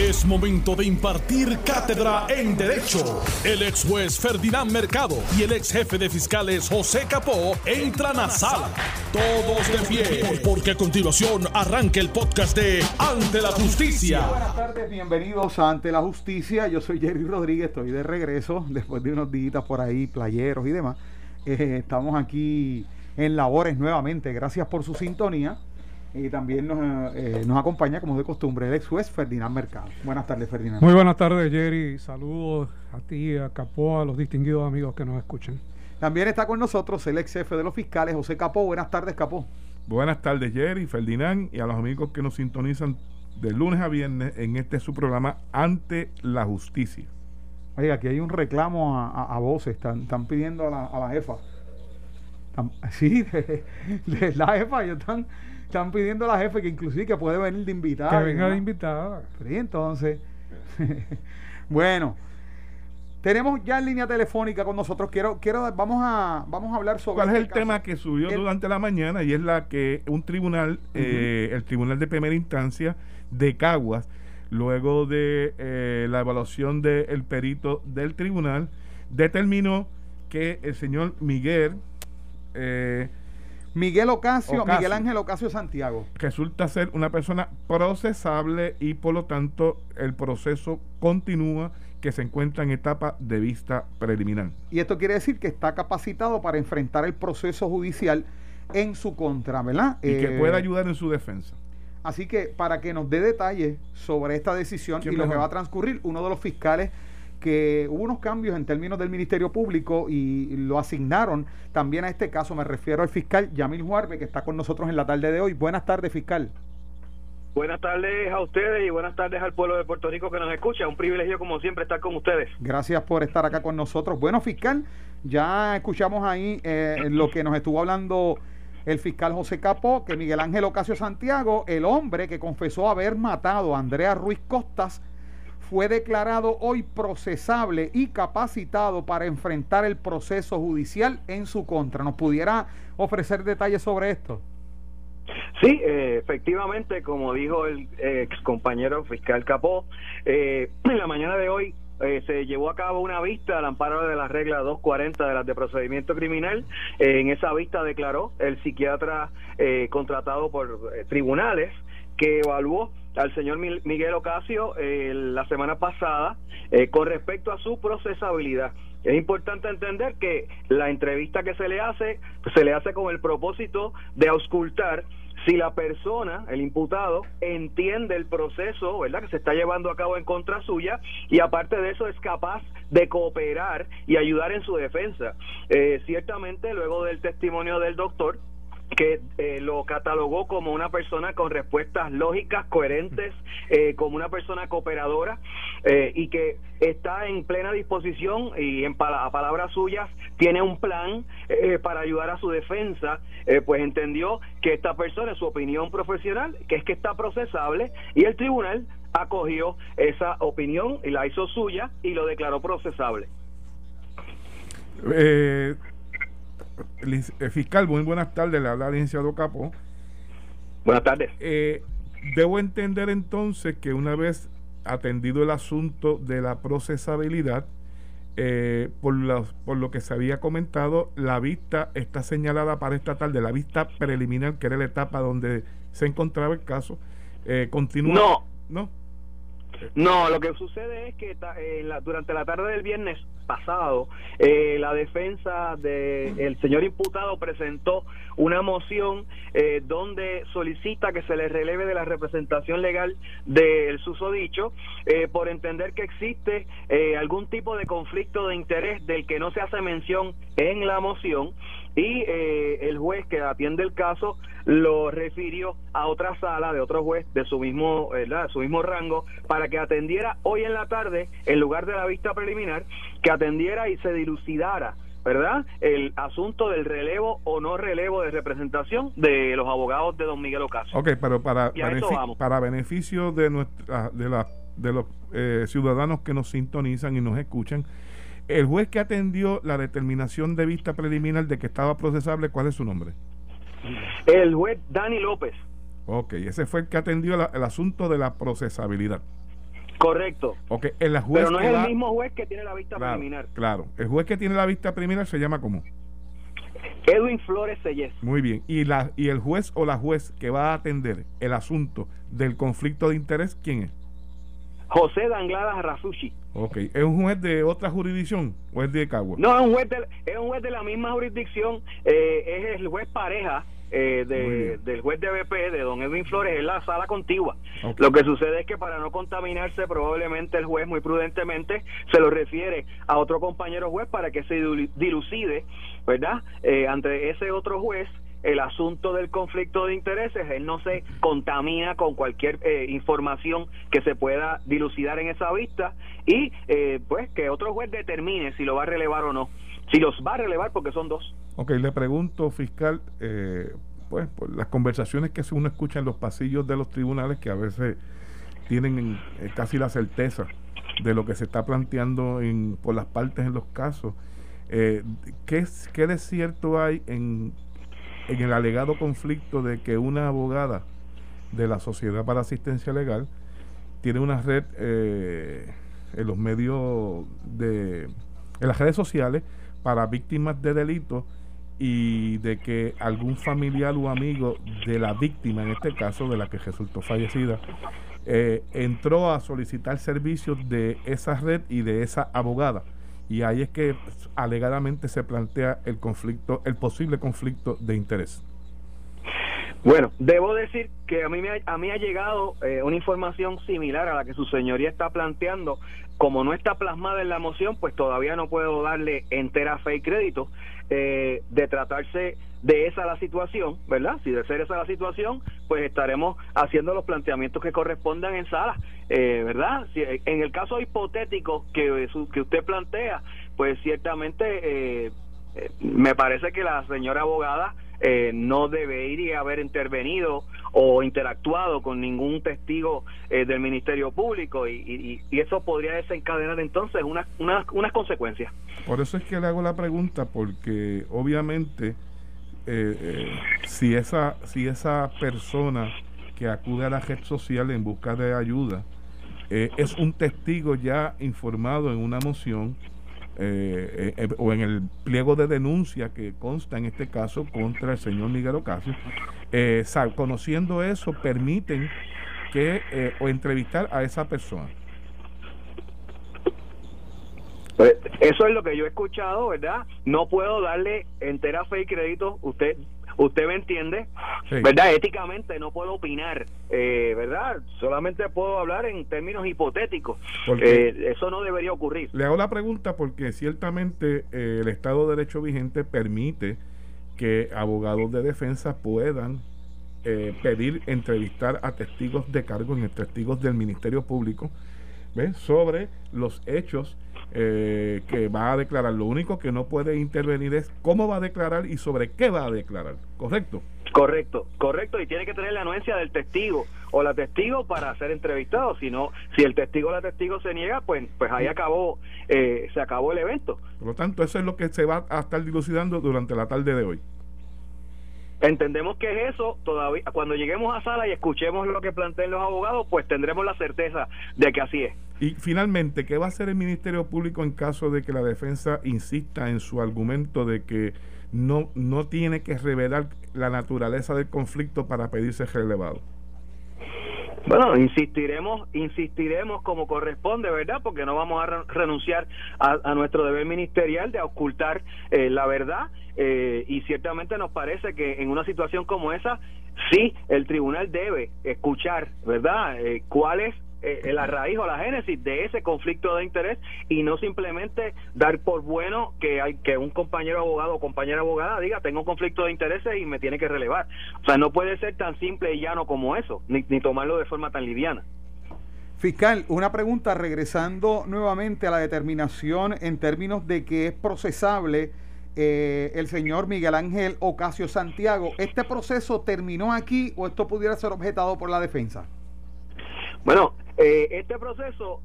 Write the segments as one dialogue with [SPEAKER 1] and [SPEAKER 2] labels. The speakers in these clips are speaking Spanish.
[SPEAKER 1] Es momento de impartir cátedra en Derecho. El ex juez Ferdinand Mercado y el ex jefe de fiscales José Capó entran a sala. Todos de pie, porque a continuación arranca el podcast de Ante la Justicia.
[SPEAKER 2] Buenas tardes, bienvenidos a Ante la Justicia. Yo soy Jerry Rodríguez, estoy de regreso después de unos días por ahí, playeros y demás. Eh, estamos aquí en labores nuevamente. Gracias por su sintonía. Y también nos, eh, nos acompaña, como de costumbre, el ex juez Ferdinand Mercado. Buenas tardes, Ferdinand.
[SPEAKER 3] Muy buenas tardes, Jerry. Saludos a ti, a Capó, a los distinguidos amigos que nos escuchan.
[SPEAKER 2] También está con nosotros el ex jefe de los fiscales, José Capó. Buenas tardes, Capó.
[SPEAKER 4] Buenas tardes, Jerry, Ferdinand y a los amigos que nos sintonizan de lunes a viernes en este su programa Ante la Justicia.
[SPEAKER 2] Oiga, aquí hay un reclamo a, a, a voces. Están, están pidiendo a la, a la jefa. Están- sí, de, de la jefa. Ellos están, están pidiendo a la jefa que inclusive que puede venir de invitada.
[SPEAKER 3] que venga
[SPEAKER 2] ¿no?
[SPEAKER 3] de invitada.
[SPEAKER 2] Sí, entonces. bueno, tenemos ya en línea telefónica con nosotros. Quiero, quiero, vamos a, vamos a hablar sobre.
[SPEAKER 4] ¿Cuál es
[SPEAKER 2] este
[SPEAKER 4] el
[SPEAKER 2] caso.
[SPEAKER 4] tema que subió
[SPEAKER 2] El-
[SPEAKER 4] durante la mañana? Y es la que un tribunal, eh, el tribunal de primera instancia de Caguas, luego de eh, la evaluación del perito del tribunal, determinó que el señor Miguel eh,
[SPEAKER 2] Miguel Ocasio,
[SPEAKER 4] Ocasio.
[SPEAKER 2] Miguel Ángel Ocasio Santiago.
[SPEAKER 4] resulta ser una persona procesable y por lo tanto el proceso continúa que se encuentra en etapa de vista preliminar.
[SPEAKER 2] Y esto quiere decir que está capacitado para enfrentar el proceso judicial en su contra, ¿verdad?
[SPEAKER 4] Y que
[SPEAKER 2] Eh,
[SPEAKER 4] pueda ayudar en su defensa.
[SPEAKER 2] Así que para que nos dé detalles sobre esta decisión y
[SPEAKER 4] ¿Quién
[SPEAKER 2] lo que va a transcurrir, uno de los fiscales que hubo unos cambios en términos del Ministerio Público y lo asignaron también a este caso, me refiero al fiscal Yamil Juarbe, que está con nosotros en la tarde de hoy. Buenas tardes, fiscal.
[SPEAKER 5] Buenas tardes a ustedes y buenas tardes al pueblo de Puerto Rico que nos escucha. Un privilegio como siempre estar con ustedes.
[SPEAKER 2] Gracias por estar acá con nosotros. Bueno, fiscal, ya escuchamos ahí eh, lo que nos estuvo hablando el fiscal José Capó, que Miguel Ángel Ocasio Santiago, el hombre que confesó haber matado a Andrea Ruiz Costas, fue declarado hoy procesable y capacitado para enfrentar el proceso judicial en su contra. ¿Nos pudiera ofrecer detalles sobre esto?
[SPEAKER 5] Sí, eh, efectivamente, como dijo el ex compañero fiscal Capó, eh, en la mañana de hoy eh, se llevó a cabo una vista al amparo de la regla 240 de las de procedimiento criminal. Eh, en esa vista declaró el psiquiatra eh, contratado por eh, tribunales que evaluó al señor Miguel Ocasio eh, la semana pasada eh, con respecto a su procesabilidad. Es importante entender que la entrevista que se le hace se le hace con el propósito de auscultar si la persona, el imputado, entiende el proceso, ¿verdad?, que se está llevando a cabo en contra suya y aparte de eso es capaz de cooperar y ayudar en su defensa. Eh, ciertamente, luego del testimonio del doctor, que eh, lo catalogó como una persona con respuestas lógicas, coherentes, eh, como una persona cooperadora eh, y que está en plena disposición y en pala- a palabras suyas tiene un plan eh, para ayudar a su defensa, eh, pues entendió que esta persona, su opinión profesional, que es que está procesable y el tribunal acogió esa opinión y la hizo suya y lo declaró procesable.
[SPEAKER 4] Eh, fiscal, muy buenas tardes, le habla licenciado Capo.
[SPEAKER 5] Buenas tardes.
[SPEAKER 4] Eh, debo entender entonces que una vez atendido el asunto de la procesabilidad, eh, por, por lo que se había comentado, la vista está señalada para esta tarde, la vista preliminar, que era la etapa donde se encontraba el caso. Eh, continúa.
[SPEAKER 5] No.
[SPEAKER 4] No.
[SPEAKER 5] No, lo que sucede es que eh, la- durante la tarde del viernes pasado, eh, la defensa del señor imputado presentó una moción eh, donde solicita que se le releve de la representación legal del susodicho eh, por entender que existe eh, algún tipo de conflicto de interés del que no se hace mención en la moción y eh, el juez que atiende el caso lo refirió a otra sala de otro juez de su mismo ¿verdad? su mismo rango para que atendiera hoy en la tarde en lugar de la vista preliminar que atendiera y se dilucidara ¿verdad? El asunto del relevo o no relevo de representación de los abogados de don Miguel Ocasio.
[SPEAKER 4] Ok, pero para, para beneficio de nuestra, de la, de los eh, ciudadanos que nos sintonizan y nos escuchan, el juez que atendió la determinación de vista preliminar de que estaba procesable, ¿cuál es su nombre?
[SPEAKER 5] El juez Dani López.
[SPEAKER 4] Ok, ese fue el que atendió la- el asunto de la procesabilidad.
[SPEAKER 5] Correcto.
[SPEAKER 4] Ok, el juez
[SPEAKER 5] Pero no es el mismo juez que tiene la vista
[SPEAKER 4] claro,
[SPEAKER 5] preliminar.
[SPEAKER 4] Claro, el juez que tiene la vista preliminar se llama como.
[SPEAKER 5] Edwin Flores Sellés.
[SPEAKER 4] Muy bien. Y, la, y el juez o la juez que va a atender el asunto del conflicto de interés, ¿quién es?
[SPEAKER 5] José Danglada Rafushi.
[SPEAKER 4] Ok, ¿es un juez de otra jurisdicción o es de Cagua?
[SPEAKER 5] No, es un juez de, es un juez de la misma jurisdicción, eh, es el juez pareja eh, de, del juez de BP, de don Edwin Flores, en la sala contigua. Lo que sucede es que para no contaminarse, probablemente el juez muy prudentemente se lo refiere a otro compañero juez para que se dilu- dilucide, ¿verdad? Eh, ante ese otro juez el asunto del conflicto de intereses, él no se contamina con cualquier eh, información que se pueda dilucidar en esa vista y eh, pues que otro juez determine si lo va a relevar o no. Si los va a relevar porque son dos.
[SPEAKER 4] Ok, le pregunto, fiscal, eh, pues por las conversaciones que uno escucha en los pasillos de los tribunales que a veces tienen eh, casi la certeza de lo que se está planteando en, por las partes en los casos. Eh, ¿qué, ¿Qué de hay en, en el alegado conflicto de que una abogada de la Sociedad para Asistencia Legal tiene una red eh, en los medios de en las redes sociales para víctimas de delitos y de que algún familiar o amigo de la víctima, en este caso de la que resultó fallecida, eh, entró a solicitar servicios de esa red y de esa abogada. Y ahí es que alegadamente se plantea el conflicto, el posible conflicto de interés.
[SPEAKER 5] Bueno, debo decir que a mí me ha, a ha llegado eh, una información similar a la que su señoría está planteando. Como no está plasmada en la moción, pues todavía no puedo darle entera fe y crédito eh, de tratarse de esa la situación, ¿verdad? Si de ser esa la situación, pues estaremos haciendo los planteamientos que correspondan en sala, eh, ¿verdad? Si, en el caso hipotético que, que usted plantea, pues ciertamente eh, eh, me parece que la señora abogada eh, no debería haber intervenido o interactuado con ningún testigo eh, del Ministerio Público y, y- y eso podría desencadenar entonces unas unas unas consecuencias.
[SPEAKER 4] Por eso es que le hago la pregunta, porque obviamente eh, eh, si, esa, si esa persona que acude a la red social en busca de ayuda eh, es un testigo ya informado en una moción o en el pliego de denuncia que consta en este caso contra el señor Miguel Ocasio, eh, sa- conociendo eso, permiten que o entrevistar a esa persona.
[SPEAKER 5] Pues, eso es lo que yo he escuchado, ¿verdad? No puedo darle entera fe y crédito, usted usted me entiende,
[SPEAKER 4] Sí.
[SPEAKER 5] ¿verdad? Éticamente no puedo opinar, eh, ¿verdad? Solamente puedo hablar en términos hipotéticos.
[SPEAKER 4] Porque-
[SPEAKER 5] Eh, eso no debería ocurrir.
[SPEAKER 4] Le hago la pregunta porque ciertamente eh, el Estado de Derecho vigente permite que abogados de defensa puedan eh, pedir entrevistar a testigos de cargo, en testigos del Ministerio Público, ¿ves? sobre los hechos eh, que va a declarar. Lo único que no puede intervenir es cómo va a declarar y sobre qué va a declarar. ¿Correcto?
[SPEAKER 5] Correcto, correcto, y tiene que tener la anuencia del testigo o la testigo para ser entrevistado, si no, si el testigo o la testigo se niega, pues pues ahí acabó, eh, se acabó el evento.
[SPEAKER 4] Por lo tanto, eso es lo que se va a estar dilucidando durante la tarde de hoy.
[SPEAKER 5] Entendemos que es eso, todavía cuando lleguemos a sala y escuchemos lo que planteen los abogados, pues tendremos la certeza de que así es.
[SPEAKER 4] Y finalmente, ¿qué va a hacer el Ministerio Público en caso de que la defensa insista en su argumento de que no, no tiene que revelar la naturaleza del conflicto para pedirse relevado?
[SPEAKER 5] Bueno, insistiremos, insistiremos como corresponde, ¿verdad? Porque no vamos a re- renunciar a, a nuestro deber ministerial de ocultar eh, la verdad eh, y ciertamente nos parece que en una situación como esa, sí, el tribunal debe escuchar, ¿verdad? Eh, ¿Cuál es eh, la raíz o la génesis de ese conflicto de interés y no simplemente dar por bueno que hay que un compañero abogado o compañera abogada diga tengo un conflicto de intereses y me tiene que relevar. O sea, no puede ser tan simple y llano como eso, ni, ni tomarlo de forma tan liviana.
[SPEAKER 2] Fiscal, una pregunta regresando nuevamente a la determinación en términos de que es procesable eh, el señor Miguel Ángel Ocasio Santiago. ¿Este proceso terminó aquí o esto pudiera ser objetado por la defensa?
[SPEAKER 5] Bueno, eh, este proceso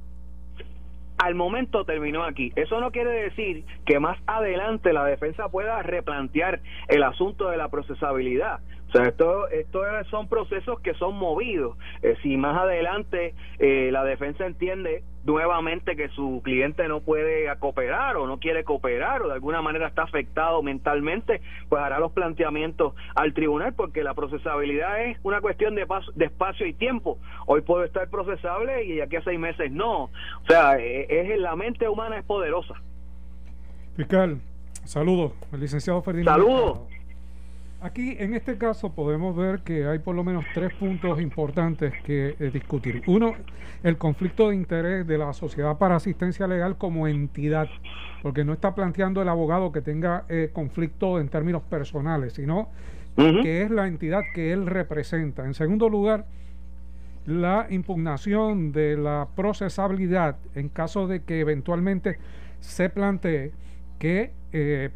[SPEAKER 5] al momento terminó aquí. Eso no quiere decir que más adelante la defensa pueda replantear el asunto de la procesabilidad. Sea, esto, esto son procesos que son movidos. Eh, si más adelante eh, la defensa entiende nuevamente que su cliente no puede cooperar o no quiere cooperar o de alguna manera está afectado mentalmente, pues hará los planteamientos al tribunal porque la procesabilidad es una cuestión de, de espacio y tiempo. Hoy puedo estar procesable y aquí a seis meses no. O sea, es, es la mente humana es poderosa.
[SPEAKER 3] Fiscal, saludos, el licenciado Ferdinand.
[SPEAKER 5] Saludos.
[SPEAKER 3] Aquí, en este caso, podemos ver que hay por lo menos tres puntos importantes que eh, discutir. Uno, el conflicto de interés de la Sociedad para Asistencia Legal como entidad, porque no está planteando el abogado que tenga eh, conflicto en términos personales, sino que es la entidad que él representa. En segundo lugar, la impugnación de la procesabilidad en caso de que eventualmente se plantee que eh,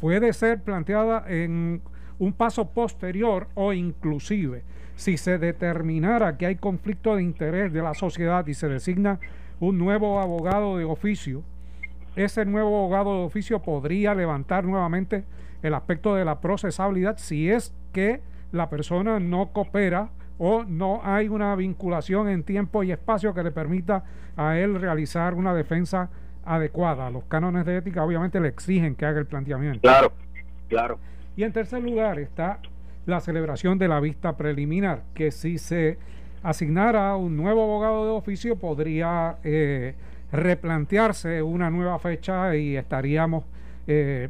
[SPEAKER 3] puede ser planteada en un paso posterior o inclusive si se determinara que hay conflicto de interés de la sociedad y se designa un nuevo abogado de oficio, ese nuevo abogado de oficio podría levantar nuevamente el aspecto de la procesabilidad si es que la persona no coopera o no hay una vinculación en tiempo y espacio que le permita a él realizar una defensa adecuada. Los cánones de ética obviamente le exigen que haga el planteamiento.
[SPEAKER 5] Claro, claro.
[SPEAKER 3] Y en tercer lugar está la celebración de la vista preliminar, que si se asignara un nuevo abogado de oficio podría eh, replantearse una nueva fecha y estaríamos eh,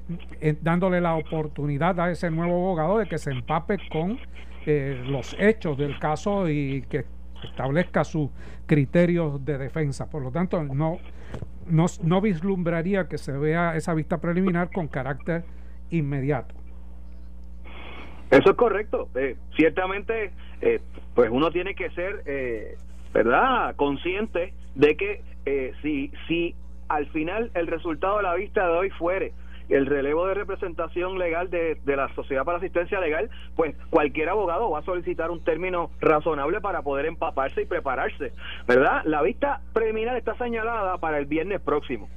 [SPEAKER 3] dándole la oportunidad a ese nuevo abogado de que se empape con eh, los hechos del caso y que establezca sus criterios de defensa. Por lo tanto, no, no, no vislumbraría que se vea esa vista preliminar con carácter inmediato.
[SPEAKER 5] Eso es correcto. Eh, ciertamente, eh, pues uno tiene que ser, eh, ¿verdad?, consciente de que si, si al final el resultado de la vista de hoy fuere el relevo de representación legal de, de, la Sociedad para Asistencia Legal, pues cualquier abogado va a solicitar un término razonable para poder empaparse y prepararse, ¿verdad? La vista preliminar está señalada para el viernes próximo.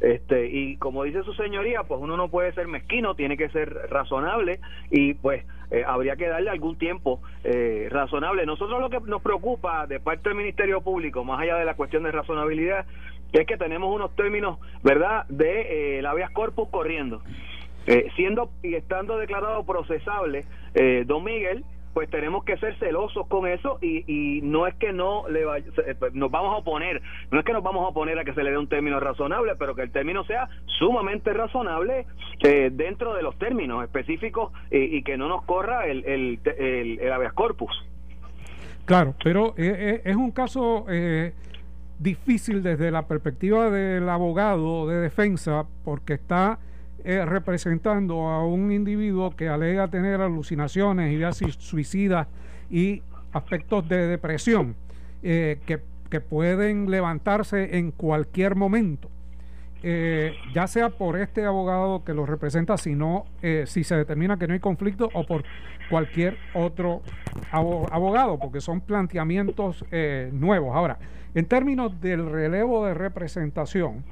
[SPEAKER 5] Este, y como dice su señoría, pues uno no puede ser mezquino, tiene que ser razonable y pues eh, habría que darle algún tiempo eh, razonable. Nosotros lo que nos preocupa de parte del Ministerio Público, más allá de la cuestión de razonabilidad, es que tenemos unos términos, ¿verdad?, de eh, la habeas corpus corriendo. Eh, siendo y estando declarado procesable, don Miguel, pues tenemos que ser celosos con eso y, y no es que no le eh, pues, nos vamos a oponer, no es que nos vamos a oponer a que se le dé un término razonable, pero que el término sea sumamente razonable eh, dentro de los términos específicos y, que no nos corra el, el, el, habeas corpus.
[SPEAKER 3] Claro, pero eh, es un caso difícil desde la perspectiva del abogado de defensa porque está eh, representando a un individuo que alega tener alucinaciones, ideas suicidas y aspectos de depresión eh, que, pueden levantarse en cualquier momento. Eh, ya sea por este abogado que lo representa, si si se determina que no hay conflicto, o por cualquier otro abogado, porque son planteamientos nuevos. Ahora, en términos del relevo de representación,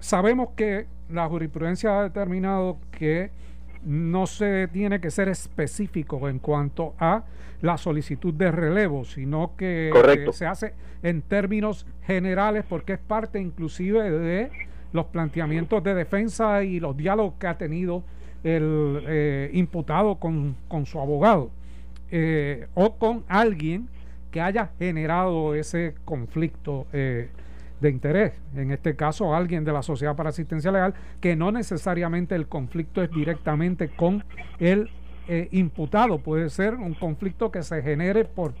[SPEAKER 3] sabemos que la jurisprudencia ha determinado que no se tiene que ser específico en cuanto a la solicitud de relevo, sino que se hace en términos generales porque es parte inclusive de los planteamientos de defensa y los diálogos que ha tenido el eh, imputado con, su abogado eh, o con alguien que haya generado ese conflicto eh, de interés, en este caso alguien de la Sociedad para Asistencia Legal, que no necesariamente el conflicto es directamente con el eh, imputado, puede ser un conflicto que se genere por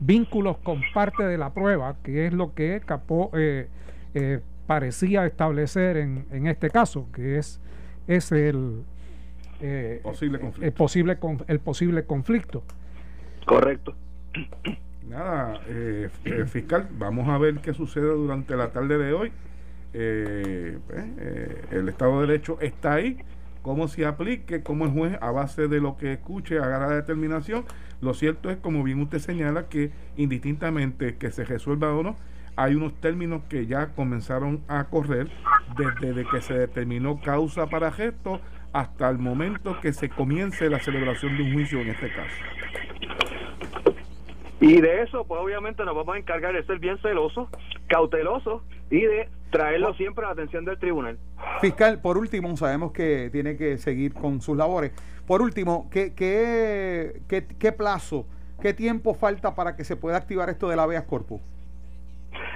[SPEAKER 3] vínculos con parte de la prueba, que es lo que Capó eh, eh, parecía establecer en, en, este caso, que es, es el,
[SPEAKER 4] posible conflicto.
[SPEAKER 3] el, posible, el posible conflicto.
[SPEAKER 5] Correcto.
[SPEAKER 4] Nada, eh, eh, fiscal, vamos a ver qué sucede durante la tarde de hoy. Eh, pues, el Estado de Derecho está ahí, cómo se aplique, cómo el juez, a base de lo que escuche, haga la determinación. Lo cierto es, como bien usted señala, que indistintamente que se resuelva o no, hay unos términos que ya comenzaron a correr desde que se determinó causa para gesto hasta el momento que se comience la celebración de un juicio en este caso.
[SPEAKER 5] Y de eso, pues obviamente nos vamos a encargar de ser bien celosos, cautelosos y de traerlo siempre a la atención del tribunal.
[SPEAKER 2] Fiscal, por último, sabemos que tiene que seguir con sus labores. Por último, ¿qué, qué, qué, qué plazo, qué tiempo falta para que se pueda activar esto del habeas corpus?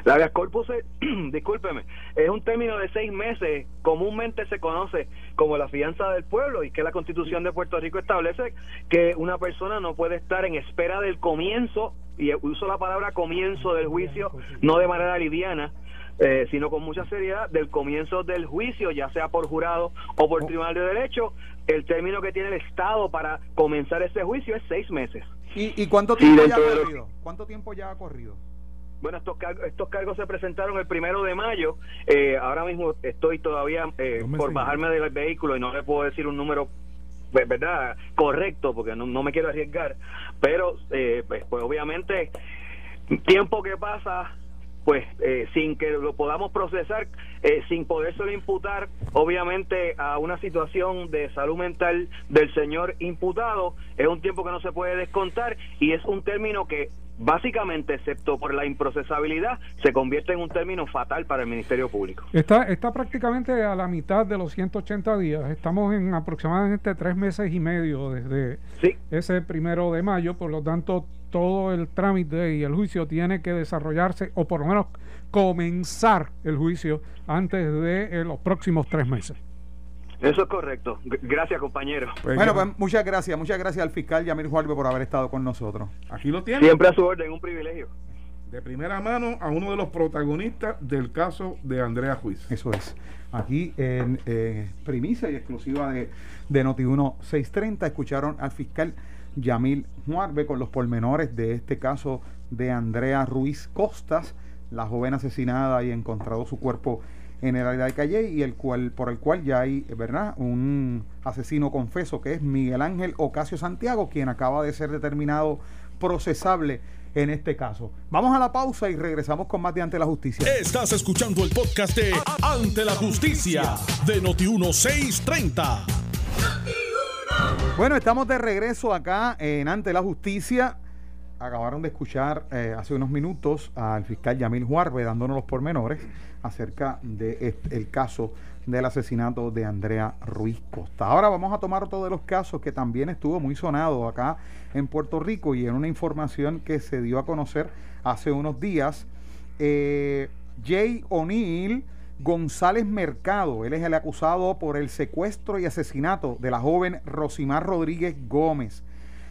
[SPEAKER 5] La habeas corpus, es, discúlpeme, es un término de seis meses, comúnmente se conoce como la fianza del pueblo y que la constitución de Puerto Rico establece que una persona no puede estar en espera del comienzo, y uso la palabra comienzo del juicio, no de manera liviana, eh, sino con mucha seriedad, del comienzo del juicio, ya sea por jurado o por tribunal de derecho, el término que tiene el Estado para comenzar ese juicio es seis meses.
[SPEAKER 2] ¿Y, y cuánto tiempo ya ha corrido? ¿Cuánto tiempo ya ha corrido?
[SPEAKER 5] Bueno, estos, cargos, estos cargos se presentaron el primero de mayo. Eh, ahora mismo estoy todavía eh, por bajarme del vehículo y no le puedo decir un número pues, verdad correcto porque no, me quiero arriesgar. Pero eh, pues, pues, obviamente tiempo que pasa pues eh, sin que lo podamos procesar, eh, sin podérselo imputar, obviamente a una situación de salud mental del señor imputado, es un tiempo que no se puede descontar y es un término que básicamente, excepto por la improcesabilidad, se convierte en un término fatal para el Ministerio Público.
[SPEAKER 3] Está, está prácticamente a la mitad de los 180 días. Estamos en aproximadamente tres meses y medio desde ese primero de mayo, por lo tanto, todo el trámite y el juicio tiene que desarrollarse, o por lo menos comenzar el juicio antes de eh, los próximos tres meses.
[SPEAKER 5] Eso es correcto. Gracias, compañero.
[SPEAKER 2] Pues bueno, pues muchas gracias. Muchas gracias al fiscal Yamir Juárez por haber estado con nosotros.
[SPEAKER 4] Aquí lo tiene.
[SPEAKER 5] Siempre a su orden, un privilegio.
[SPEAKER 4] De primera mano a uno de los protagonistas del caso de Andrea Juiz.
[SPEAKER 2] Eso es. Aquí en eh, primicia y exclusiva de, de Noti1 630 escucharon al fiscal Yamil Juárez con los pormenores de este caso de Andrea Ruiz Costas, la joven asesinada y encontrado su cuerpo en el área de Calle y el cual por el cual ya hay, ¿verdad? Un asesino confeso que es Miguel Ángel Ocasio Santiago, quien acaba de ser determinado procesable en este caso. Vamos a la pausa y regresamos con más de Ante la Justicia.
[SPEAKER 1] Estás escuchando el podcast de Ante la Justicia de Noti 1630.
[SPEAKER 2] Bueno, estamos de regreso acá en Ante la Justicia. Acabaron de escuchar eh, hace unos minutos al fiscal Yamil Juarbe dándonos los pormenores acerca del el caso del asesinato de Andrea Ruiz Costa. Ahora vamos a tomar otro de los casos que también estuvo muy sonado acá en Puerto Rico y en una información que se dio a conocer hace unos días. Eh, Jay O'Neill González Mercado, él es el acusado por el secuestro y asesinato de la joven Rosimar Rodríguez Gómez,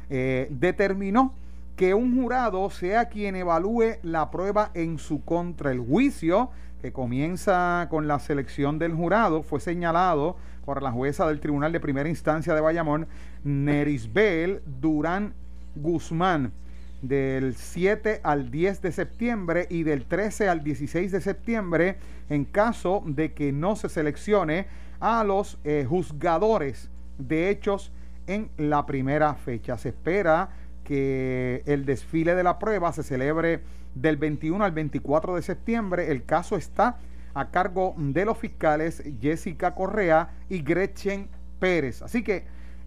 [SPEAKER 2] eh, determinó que un jurado sea quien evalúe la prueba en su contra. El juicio que comienza con la selección del jurado, fue señalado por la jueza del Tribunal de Primera Instancia de Bayamón, Nerisbel Durán Guzmán, del 7 al 10 de septiembre y del 13 al 16 de septiembre, en caso de que no se seleccione a los eh, juzgadores de hechos en la primera fecha. Se espera que el desfile de la prueba se celebre del 21 al 24 de septiembre. El caso está a cargo de los fiscales Jessica Correa y Gretchen Pérez. Así que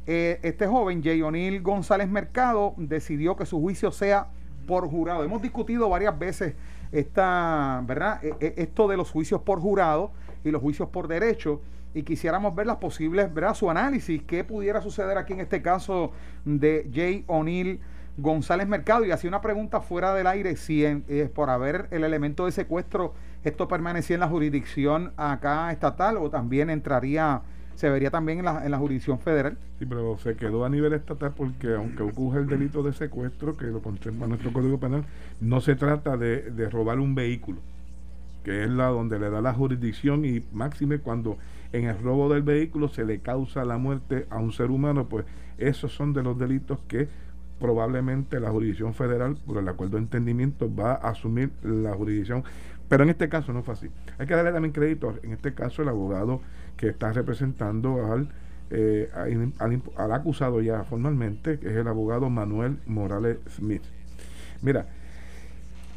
[SPEAKER 2] eh, este joven, Jay O'Neill González Mercado, decidió que su juicio sea por jurado. Hemos discutido varias veces esta, ¿verdad? E, e, esto de los juicios por jurado y los juicios por derecho y quisiéramos ver las posibles, ¿verdad? Su análisis, qué pudiera suceder aquí en este caso de Jay O'Neill González Mercado y hacía una pregunta fuera del aire si por haber el elemento de secuestro esto permanecía en la jurisdicción acá estatal o también entraría se vería también en la, en la jurisdicción federal.
[SPEAKER 4] Sí, pero se quedó a nivel estatal porque aunque ocurre el delito de secuestro, que lo contempla nuestro Código Penal, no se trata de, de robar un vehículo, que es la donde le da la jurisdicción y máxime cuando en el robo del vehículo se le causa la muerte a un ser humano, pues esos son de los delitos que probablemente la jurisdicción federal, por el acuerdo de entendimiento, va a asumir la jurisdicción. Pero en este caso no fue así. Hay que darle también crédito, en este caso, el abogado que está representando al, eh, al, acusado ya formalmente, que es el abogado Manuel Morales Smith. Mira,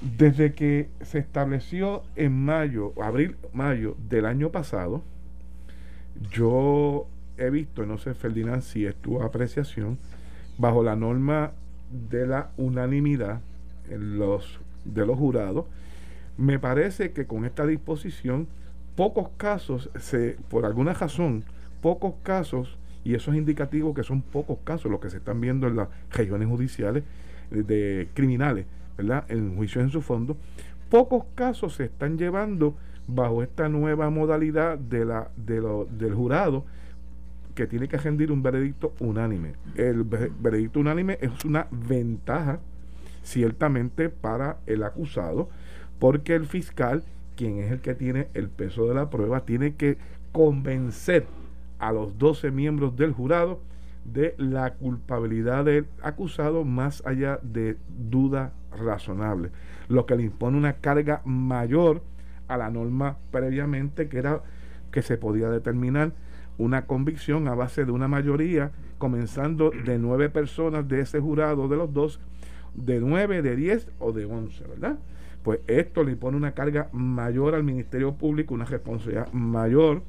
[SPEAKER 4] desde que se estableció en mayo, abril, mayo del año pasado, yo he visto, no sé Ferdinand si es tu apreciación, bajo la norma de la unanimidad en los, de los jurados, me parece que con esta disposición pocos casos, se, por alguna razón, pocos casos, y eso es indicativo que son pocos casos los que se están viendo en las regiones judiciales de criminales, ¿verdad? En juicio en su fondo, pocos casos se están llevando bajo esta nueva modalidad de la, de lo, del jurado que tiene que rendir un veredicto unánime. El veredicto unánime es una ventaja ciertamente para el acusado, porque el fiscal, quien es el que tiene el peso de la prueba, tiene que convencer a los 12 miembros del jurado de la culpabilidad del acusado más allá de duda razonable, lo que le impone una carga mayor a la norma previamente que era que se podía determinar una convicción a base de una mayoría, comenzando de nueve personas de ese jurado de los dos, de nueve, de diez o de once, ¿verdad? Pues esto le pone una carga mayor al Ministerio Público, una responsabilidad mayor,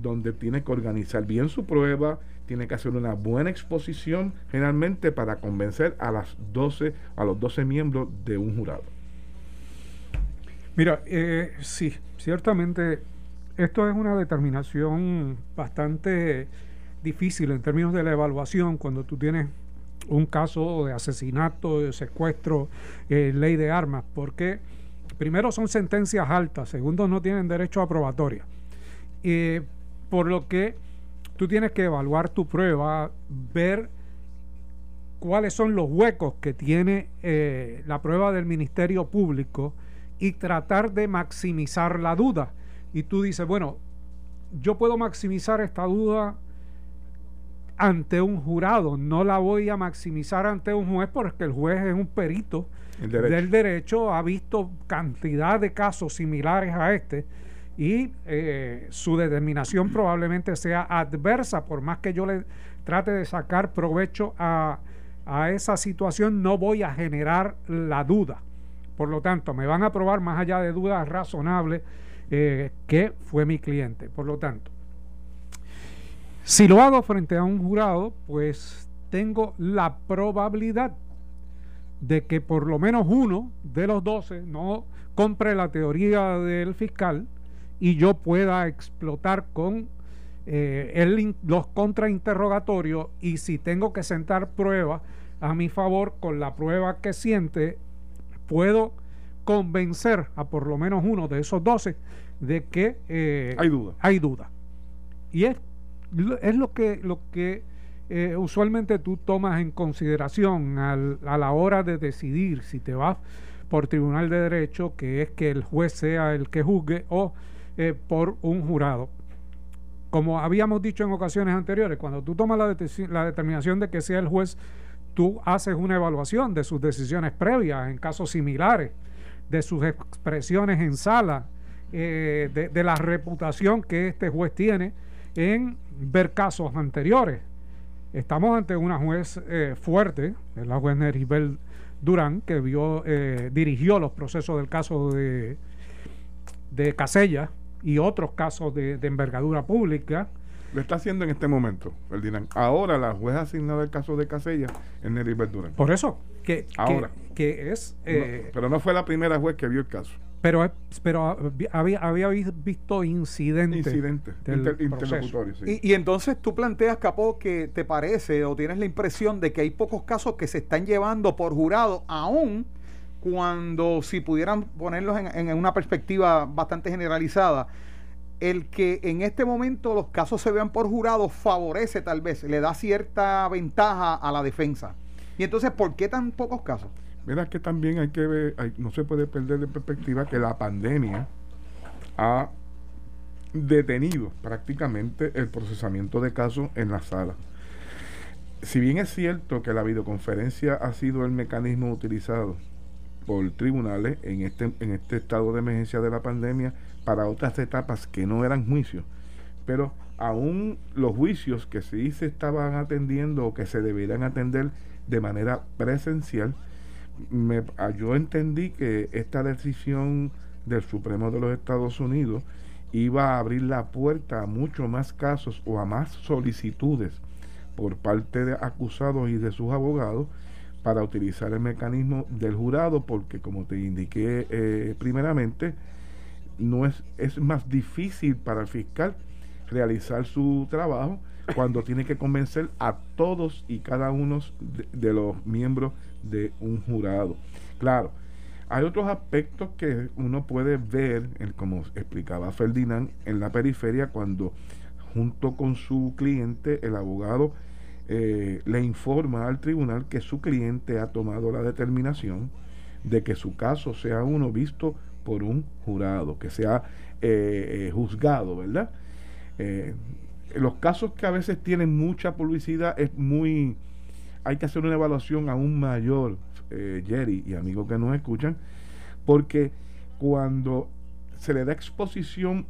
[SPEAKER 4] donde tiene que organizar bien su prueba, tiene que hacer una buena exposición generalmente para convencer a las 12, a los 12 miembros de un jurado.
[SPEAKER 3] Mira, eh, sí, ciertamente esto es una determinación bastante difícil en términos de la evaluación cuando tú tienes un caso de asesinato, de secuestro, eh, ley de armas, porque primero son sentencias altas, segundo no tienen derecho a probatoria. Eh, por lo que tú tienes que evaluar tu prueba, ver cuáles son los huecos que tiene la prueba del Ministerio Público y tratar de maximizar la duda. Y tú dices, bueno, yo puedo maximizar esta duda ante un jurado, no la voy a maximizar ante un juez porque el juez es un perito del derecho, ha visto cantidad de casos similares a este y eh, su determinación probablemente sea adversa, por más que yo le trate de sacar provecho a, a esa situación, no voy a generar la duda. Por lo tanto, me van a probar más allá de dudas razonables eh, que fue mi cliente. Por lo tanto, si lo hago frente a un jurado, pues tengo la probabilidad de que por lo menos uno de los 12 no compre la teoría del fiscal y yo pueda explotar con eh, los contrainterrogatorios y si tengo que sentar pruebas a mi favor con la prueba que siente puedo convencer a por lo menos uno de esos 12 de que
[SPEAKER 4] eh, hay duda.
[SPEAKER 3] Hay duda. Y es, es lo que, lo que eh, usualmente tú tomas en consideración al, a la hora de decidir si te vas por tribunal de derecho, que es que el juez sea el que juzgue, o eh, por un jurado. Como habíamos dicho en ocasiones anteriores, cuando tú tomas la, la determinación de que sea el juez tú haces una evaluación de sus decisiones previas en casos similares, de sus expresiones en sala, eh, de, la reputación que este juez tiene en ver casos anteriores. Estamos ante una juez eh, fuerte, la juez Neribel Durán, que vio, eh, dirigió los procesos del caso de, de Casella y otros casos de, de envergadura pública
[SPEAKER 4] lo está haciendo en este momento, Ferdinand. Ahora la jueza asignada el caso de Casella es Nelly Verdurán.
[SPEAKER 3] Por eso, que, Ahora. que, es...
[SPEAKER 4] Eh, pero no fue la primera juez que vio el caso.
[SPEAKER 3] Pero, pero había, había visto incidentes.
[SPEAKER 4] Incidentes
[SPEAKER 2] interlocutorios. Sí. Y, y, entonces tú planteas, Capó, que te parece o tienes la impresión de que hay pocos casos que se están llevando por jurado, aún cuando si pudieran ponerlos en, en una perspectiva bastante generalizada, el que en este momento los casos se vean por jurado favorece tal vez, le da cierta ventaja a la defensa. Y entonces, ¿por qué tan pocos casos?
[SPEAKER 4] Mira que también hay que ver, no se puede perder de perspectiva que la pandemia ha detenido prácticamente el procesamiento de casos en la sala. Si bien es cierto que la videoconferencia ha sido el mecanismo utilizado por tribunales en este, en este estado de emergencia de la pandemia, para otras etapas que no eran juicios, pero aún los juicios que sí se estaban atendiendo o que se deberían atender de manera presencial, me, ah, yo entendí que esta decisión del Supremo de los Estados Unidos iba a abrir la puerta a muchos más casos o a más solicitudes por parte de acusados y de sus abogados para utilizar el mecanismo del jurado porque como te indiqué eh, primeramente no es, es más difícil para el fiscal realizar su trabajo cuando tiene que convencer a todos y cada uno de, los miembros de un jurado. Claro, hay otros aspectos que uno puede ver, como explicaba Ferdinand, en la periferia cuando junto con su cliente, el abogado eh, le informa al tribunal que su cliente ha tomado la determinación de que su caso sea uno visto por un jurado, que sea eh, eh, juzgado, ¿verdad? Los casos que a veces tienen mucha publicidad es muy... Hay que hacer una evaluación aún mayor, Jerry y amigos que nos escuchan, porque cuando se le da exposición,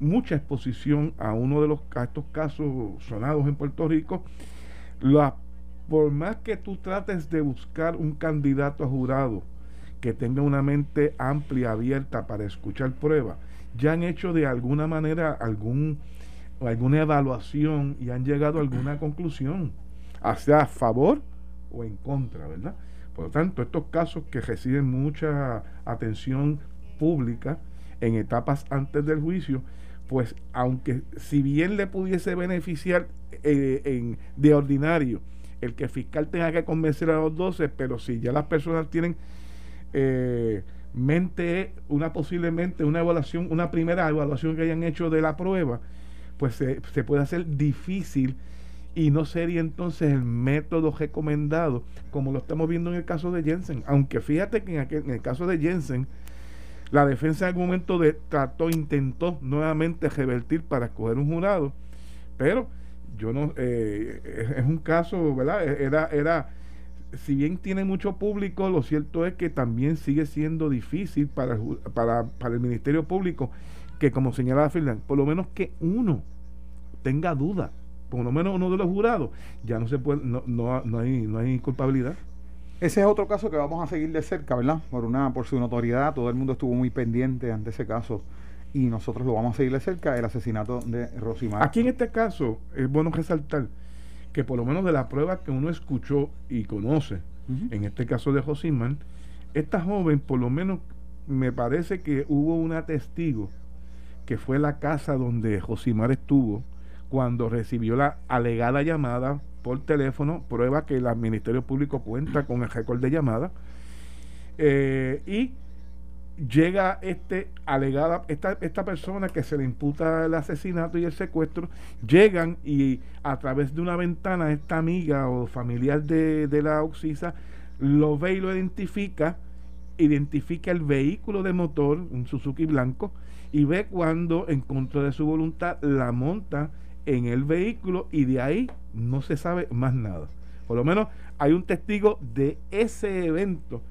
[SPEAKER 4] mucha exposición a uno de los estos casos sonados en Puerto Rico, la, por más que tú trates de buscar un candidato a jurado que tenga una mente amplia, abierta para escuchar pruebas, ya han hecho de alguna manera algún, alguna evaluación y han llegado a alguna conclusión, hacia a favor o en contra, ¿verdad? Por lo tanto, estos casos que reciben mucha atención pública en etapas antes del juicio, pues aunque si bien le pudiese beneficiar eh, en, de ordinario el que fiscal tenga que convencer a los 12, pero si ya las personas tienen eh, mente, una posiblemente una evaluación, una primera evaluación que hayan hecho de la prueba, pues se, se puede hacer difícil y no sería entonces el método recomendado como lo estamos viendo en el caso de Jensen. Aunque fíjate que en, aquel, en el caso de Jensen, la defensa en algún momento trató, intentó nuevamente revertir para escoger un jurado, pero yo no, eh, es, un caso, ¿verdad? E, era, era, si bien tiene mucho público, lo cierto es que también sigue siendo difícil para, para, para el Ministerio Público que, como señalaba Fernán, por lo menos que uno tenga duda por lo menos uno de los jurados, ya no se puede, no, no, no, hay, no hay culpabilidad.
[SPEAKER 2] Ese es otro caso que vamos a seguir de cerca, ¿verdad? Por una, por su notoriedad, todo el mundo estuvo muy pendiente ante ese caso y nosotros lo vamos a seguir de cerca, el asesinato de Rosimar.
[SPEAKER 4] Aquí en este caso es bueno resaltar que por lo menos de la prueba que uno escuchó y conoce, en este caso de Rosimar, esta joven por lo menos me parece que hubo una testigo que fue la casa donde Josimar estuvo cuando recibió la alegada llamada por teléfono, prueba que el Ministerio Público cuenta con el récord de llamada, eh, y llega este alegada, esta, esta persona que se le imputa el asesinato y el secuestro, llegan y a través de una ventana esta amiga o familiar de, de la Oxisa lo ve y lo identifica, identifica el vehículo de motor, un Suzuki blanco, y ve cuando en contra de su voluntad la monta en el vehículo y de ahí no se sabe más nada. Por lo menos hay un testigo de ese evento.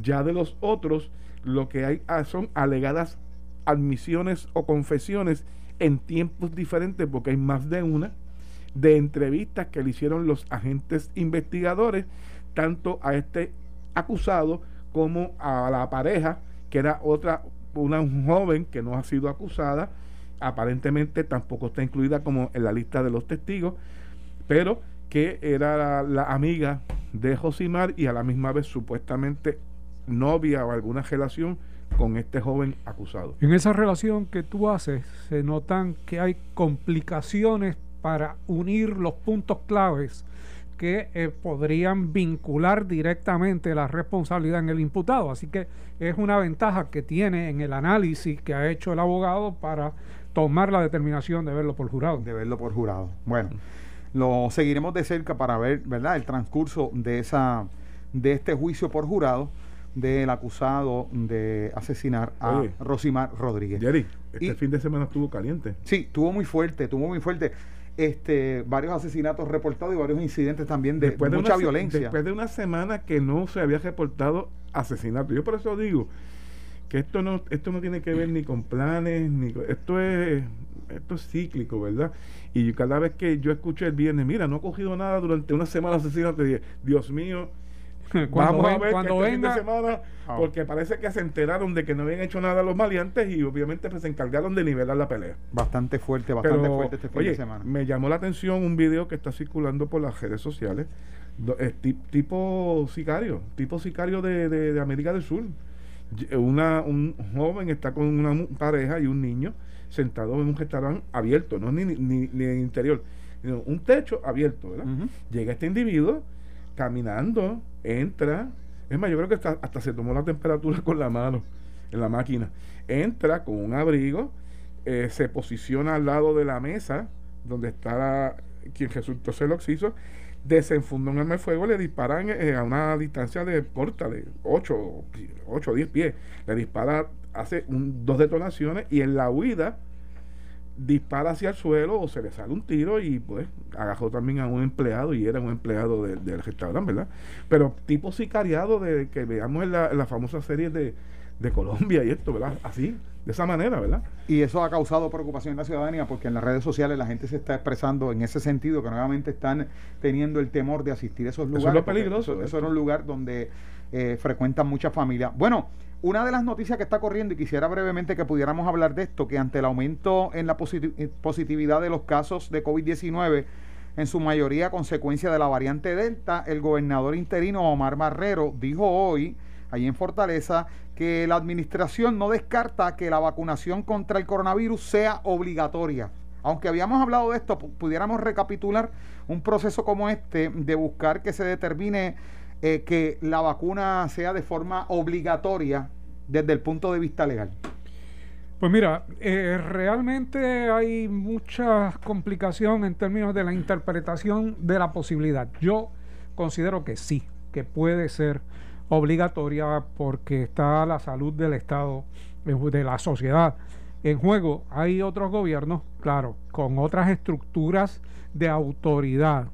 [SPEAKER 4] Ya de los otros, lo que hay ah, son alegadas admisiones o confesiones en tiempos diferentes, porque hay más de una, de entrevistas que le hicieron los agentes investigadores, tanto a este acusado como a la pareja, que era otra, una joven que no ha sido acusada, aparentemente tampoco está incluida como en la lista de los testigos, pero que era la, amiga de Josimar y a la misma vez supuestamente novia o alguna relación con este joven acusado.
[SPEAKER 3] En esa relación que tú haces, se notan que hay complicaciones para unir los puntos claves que eh, podrían vincular directamente la responsabilidad en el imputado. Así que es una ventaja que tiene en el análisis que ha hecho el abogado para tomar la determinación de verlo por jurado.
[SPEAKER 2] De verlo por jurado. Bueno, lo seguiremos de cerca para ver, ¿verdad?, el transcurso de esa de este juicio por jurado del acusado de asesinar a Rosimar Rodríguez.
[SPEAKER 4] Jerry, este fin de semana estuvo caliente.
[SPEAKER 2] Sí, estuvo muy fuerte, estuvo muy fuerte. Este, varios asesinatos reportados y varios incidentes también de, mucha violencia.
[SPEAKER 4] Después de una semana que no se había reportado asesinato. Yo por eso digo, que esto no esto no tiene que ver ni con planes ni esto es esto es cíclico verdad y cada vez que yo escuché el viernes mira no ha cogido nada durante una semana asesina te dije Dios mío
[SPEAKER 3] Cuando
[SPEAKER 4] Vamos a ver
[SPEAKER 3] cuando
[SPEAKER 4] que este fin de
[SPEAKER 3] venga-
[SPEAKER 4] semana,
[SPEAKER 2] Ah.
[SPEAKER 4] porque parece que se enteraron de que no habían hecho nada los maleantes y obviamente pues, se encargaron de nivelar la pelea.
[SPEAKER 2] Bastante fuerte, bastante
[SPEAKER 4] Pero,
[SPEAKER 2] fuerte este fin
[SPEAKER 4] oye,
[SPEAKER 2] de semana.
[SPEAKER 4] me llamó la atención un video que está circulando por las redes sociales, do- ti- tipo sicario, tipo sicario de, de- de América del Sur. Y- Una, un joven está con una pareja y un niño sentado en un restaurante abierto, no ni, ni, ni en el interior, sino un techo abierto. Llega este individuo caminando, entra, es más, yo creo que hasta, hasta se tomó la temperatura con la mano en la máquina. Entra con un abrigo, eh, se posiciona al lado de la mesa donde está quien resultó ser el occiso, desenfunda un arma de fuego, le disparan eh, a una distancia de corta, de 8 o 10 pies. Le dispara, hace un- dos detonaciones y en la huida dispara hacia el suelo o se le sale un tiro y pues agajó también a un empleado y era un empleado de- del restaurante, ¿verdad? Pero tipo sicariado de que veamos en la, en la famosa serie de, de Colombia y esto, ¿verdad? Así, de esa manera, ¿verdad?
[SPEAKER 2] Y eso ha causado preocupación en la ciudadanía porque en las redes sociales la gente se está expresando en ese sentido, que nuevamente están teniendo el temor de asistir a esos
[SPEAKER 4] es
[SPEAKER 2] lugares.
[SPEAKER 4] lo
[SPEAKER 2] porque
[SPEAKER 4] peligroso,
[SPEAKER 2] Eso, eso era un lugar donde eh, frecuentan muchas familias. Bueno, una de las noticias que está corriendo, y quisiera brevemente que pudiéramos hablar de esto, que ante el aumento en la eh, positividad de los casos de COVID-19, en su mayoría consecuencia de la variante Delta, el gobernador interino Omar Marrero dijo hoy, allí en Fortaleza, que la administración no descarta que la vacunación contra el coronavirus sea obligatoria. Aunque habíamos hablado de esto, pu- pudiéramos recapitular un proceso como este de buscar que se determine eh, que la vacuna sea de forma obligatoria desde el punto de vista legal.
[SPEAKER 3] Pues mira, eh, realmente hay mucha complicación en términos de la interpretación de la posibilidad. Yo considero que sí, que puede ser obligatoria porque está la salud del Estado, eh, de la sociedad en juego. Hay otros gobiernos, claro, con otras estructuras de autoridad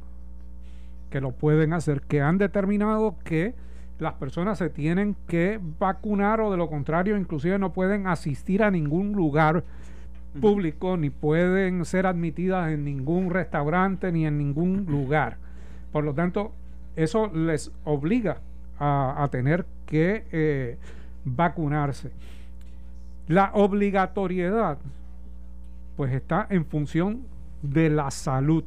[SPEAKER 3] que lo pueden hacer, que han determinado que las personas se tienen que vacunar o de lo contrario inclusive no pueden asistir a ningún lugar público ni pueden ser admitidas en ningún restaurante ni en ningún lugar. Por lo tanto, eso les obliga a, a tener que eh, vacunarse. La obligatoriedad pues está en función de la salud.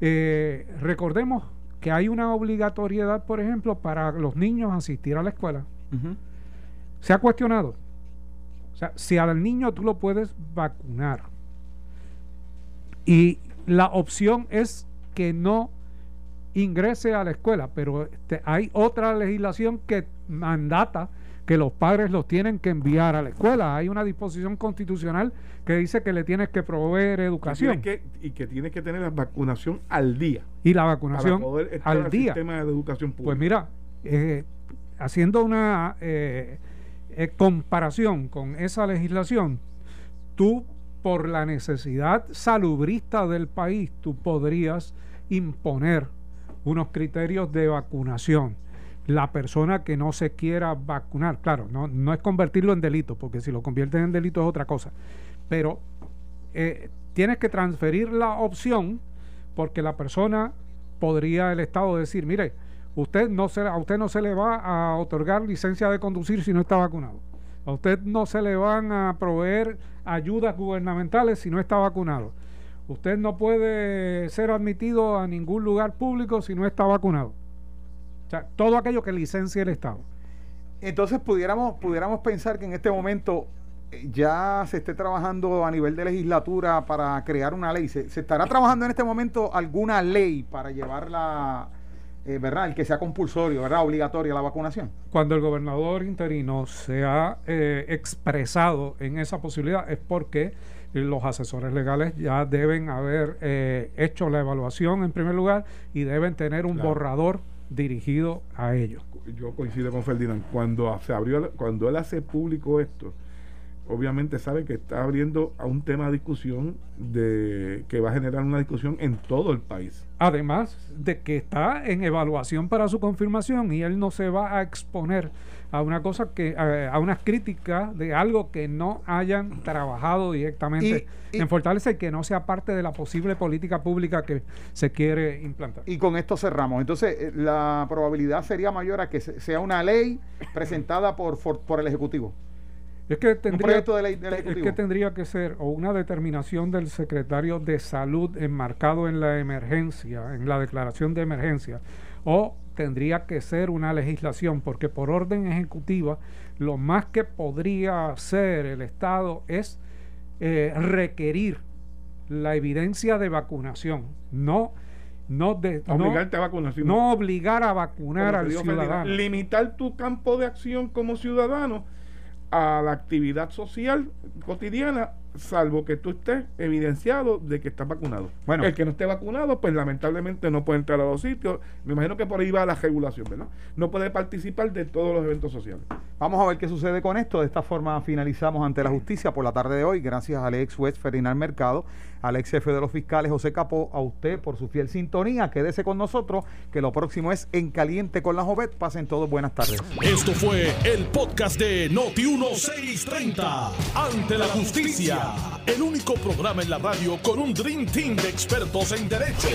[SPEAKER 3] Eh, recordemos que hay una obligatoriedad, por ejemplo, para los niños asistir a la escuela. Se ha cuestionado. O sea, si al niño tú lo puedes vacunar y la opción es que no ingrese a la escuela, pero este, hay otra legislación que mandata que los padres los tienen que enviar a la escuela. Hay una disposición constitucional que dice que le tienes que proveer educación
[SPEAKER 4] Y, que, y que tienes que tener la vacunación al día.
[SPEAKER 3] y la vacunación
[SPEAKER 4] poder
[SPEAKER 3] al día.
[SPEAKER 4] sistema de educación pública.
[SPEAKER 3] Pues mira, eh, haciendo una eh, eh, comparación con esa legislación, tú por la necesidad salubrista del país, tú podrías imponer unos criterios de vacunación. La persona que no se quiera vacunar, claro, no, no es convertirlo en delito, porque si lo conviertes en delito es otra cosa, pero eh, tienes que transferir la opción porque la persona podría el Estado decir, mire, usted no se, a usted no se le va a otorgar licencia de conducir si no está vacunado. A usted no se le van a proveer ayudas gubernamentales si no está vacunado. Usted no puede ser admitido a ningún lugar público si no está vacunado. O sea, todo aquello que licencie el Estado.
[SPEAKER 2] Entonces pudiéramos, pudiéramos pensar que en este momento eh, ya se esté trabajando a nivel de legislatura para crear una ley. ¿Se, se estará trabajando en este momento alguna ley para llevarla, eh, ¿verdad? El que sea compulsorio, ¿verdad? Obligatoria la vacunación.
[SPEAKER 3] Cuando el gobernador interino se ha eh, expresado en esa posibilidad es porque los asesores legales ya deben haber eh, hecho la evaluación en primer lugar y deben tener un
[SPEAKER 4] Claro.
[SPEAKER 3] borrador dirigido a ellos.
[SPEAKER 4] yo coincido con Ferdinand. Cuando se abrió, cuando él hace público esto, obviamente sabe que está abriendo a un tema de discusión de que va a generar una discusión en todo el país.
[SPEAKER 3] Además de que está en evaluación para su confirmación y él no se va a exponer a una cosa que a, unas críticas de algo que no hayan trabajado directamente en Fortaleza y que no sea parte de la posible política pública que se quiere implantar.
[SPEAKER 2] Y con esto cerramos. Entonces, eh, la probabilidad sería mayor a que sea una ley presentada por, por el Ejecutivo.
[SPEAKER 3] Es que, tendría, que tendría que ser o una determinación del secretario de salud enmarcado en la emergencia, en la declaración de emergencia, o tendría que ser una legislación, porque por orden ejecutiva lo más que podría hacer el Estado es eh, requerir la evidencia de vacunación, no no de
[SPEAKER 4] obligarte
[SPEAKER 3] a
[SPEAKER 4] vacunar,
[SPEAKER 3] no obligar a vacunar al ciudadano.
[SPEAKER 4] Limitar tu campo de acción como ciudadano a la actividad social cotidiana, salvo que tú estés evidenciado de que estás vacunado. Bueno, el que no esté vacunado, pues lamentablemente no puede entrar a los sitios. Me imagino que por ahí va la regulación, ¿verdad? No puede participar de todos los eventos sociales.
[SPEAKER 2] Vamos a ver qué sucede con esto. De esta forma finalizamos ante la justicia por la tarde de hoy. Gracias al ex juez Ferdinand Mercado, al ex jefe de los fiscales José Capó, a usted por su fiel sintonía. Quédese con nosotros, que lo próximo es En Caliente con la Jovet. Pasen todos buenas tardes.
[SPEAKER 1] Esto fue el podcast de Noti 1630. Ante la justicia. El único programa en la radio con un Dream Team de expertos en derecho.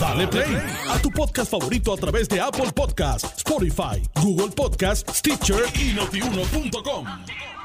[SPEAKER 1] Dale play a tu podcast favorito a través de Apple Podcasts, Spotify, Google Podcasts, Stitcher y notiuno.com.